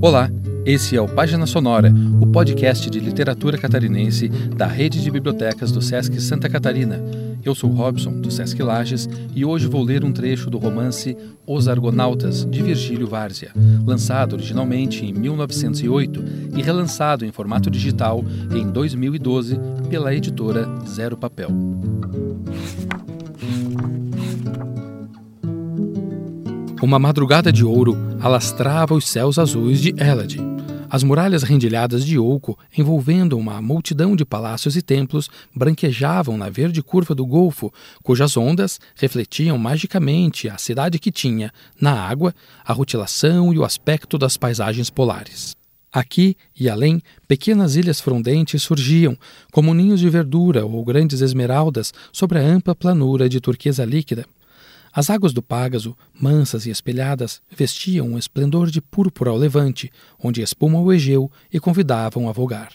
Olá, esse é o Página Sonora, o podcast de literatura catarinense da rede de bibliotecas do Sesc Santa Catarina. Eu sou Robson, do Sesc Lages, e hoje vou ler um trecho do romance Os Argonautas, de Virgílio Várzea, lançado originalmente em 1908 e relançado em formato digital em 2012 pela editora Zero Papel. Uma madrugada de ouro alastrava os céus azuis de Elad. As muralhas rendilhadas de Ouco, envolvendo uma multidão de palácios e templos, branquejavam na verde curva do Golfo, cujas ondas refletiam magicamente a cidade que tinha, na água, a rutilação e o aspecto das paisagens polares. Aqui e além, pequenas ilhas frondentes surgiam, como ninhos de verdura ou grandes esmeraldas sobre a ampla planura de turquesa líquida. As águas do Págaso, mansas e espelhadas, vestiam um esplendor de púrpura ao levante, onde espuma o Egeu e convidavam a vogar.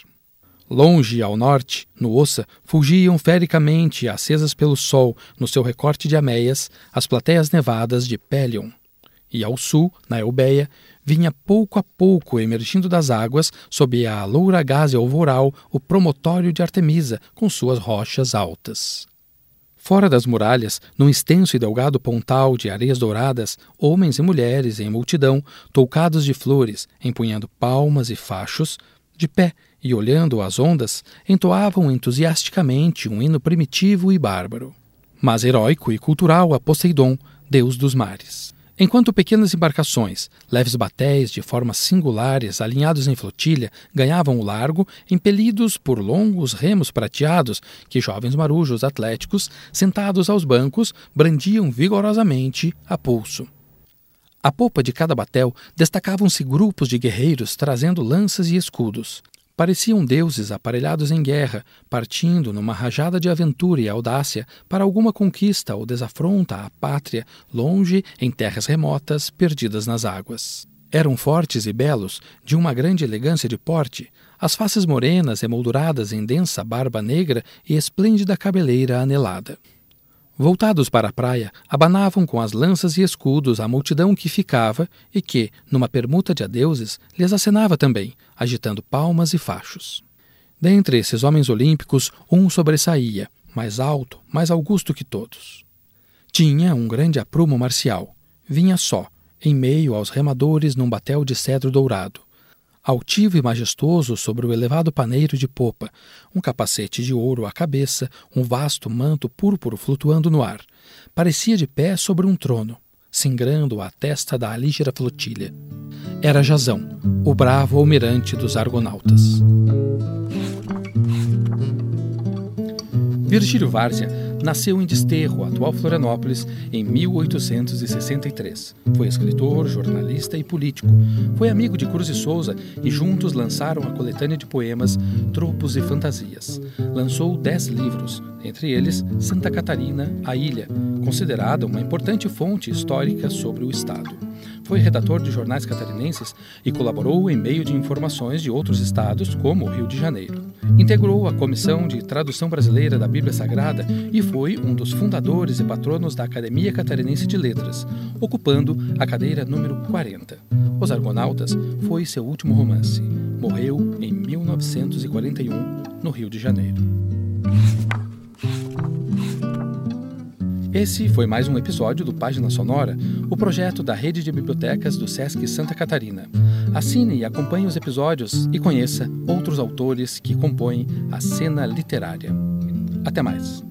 Longe ao norte, no Ossa, fugiam fericamente, acesas pelo sol, no seu recorte de ameias, as plateias nevadas de Pelion. E ao sul, na Eubeia, vinha pouco a pouco emergindo das águas, sob a loura gaze alvoral, o promontório de Artemisa, com suas rochas altas. Fora das muralhas, num extenso e delgado pontal de areias douradas, homens e mulheres em multidão, toucados de flores, empunhando palmas e fachos, de pé e olhando as ondas, entoavam entusiasticamente um hino primitivo e bárbaro, mas heróico e cultural a Poseidon, deus dos mares. Enquanto pequenas embarcações, leves batéis de formas singulares, alinhados em flotilha, ganhavam o largo, impelidos por longos remos prateados que jovens marujos atléticos, sentados aos bancos, brandiam vigorosamente a pulso. À popa de cada batel destacavam-se grupos de guerreiros trazendo lanças e escudos. Pareciam deuses aparelhados em guerra, partindo numa rajada de aventura e audácia para alguma conquista ou desafronta à pátria, longe em terras remotas, perdidas nas águas. Eram fortes e belos, de uma grande elegância de porte, as faces morenas emolduradas em densa barba negra e esplêndida cabeleira anelada. Voltados para a praia, abanavam com as lanças e escudos a multidão que ficava e que, numa permuta de adeuses, lhes acenava também, agitando palmas e fachos. Dentre esses homens olímpicos, um sobressaía, mais alto, mais augusto que todos. Tinha um grande aprumo marcial. Vinha só, em meio aos remadores num batel de cedro dourado altivo e majestoso sobre o elevado paneiro de popa, um capacete de ouro à cabeça, um vasto manto púrpuro flutuando no ar. Parecia de pé sobre um trono, singrando a testa da alígera flotilha. Era Jazão, o bravo almirante dos argonautas. Virgílio Várzea Nasceu em Desterro, atual Florianópolis, em 1863. Foi escritor, jornalista e político. Foi amigo de Cruz e Souza e juntos lançaram a coletânea de poemas Tropos e Fantasias. Lançou dez livros, entre eles Santa Catarina, a Ilha, considerada uma importante fonte histórica sobre o Estado. Foi redator de jornais catarinenses e colaborou em meio de informações de outros estados, como o Rio de Janeiro. Integrou a Comissão de Tradução Brasileira da Bíblia Sagrada e foi um dos fundadores e patronos da Academia Catarinense de Letras, ocupando a cadeira número 40. Os Argonautas foi seu último romance. Morreu em 1941, no Rio de Janeiro. Esse foi mais um episódio do Página Sonora, o projeto da rede de bibliotecas do Sesc Santa Catarina. Assine e acompanhe os episódios e conheça outros autores que compõem a cena literária. Até mais!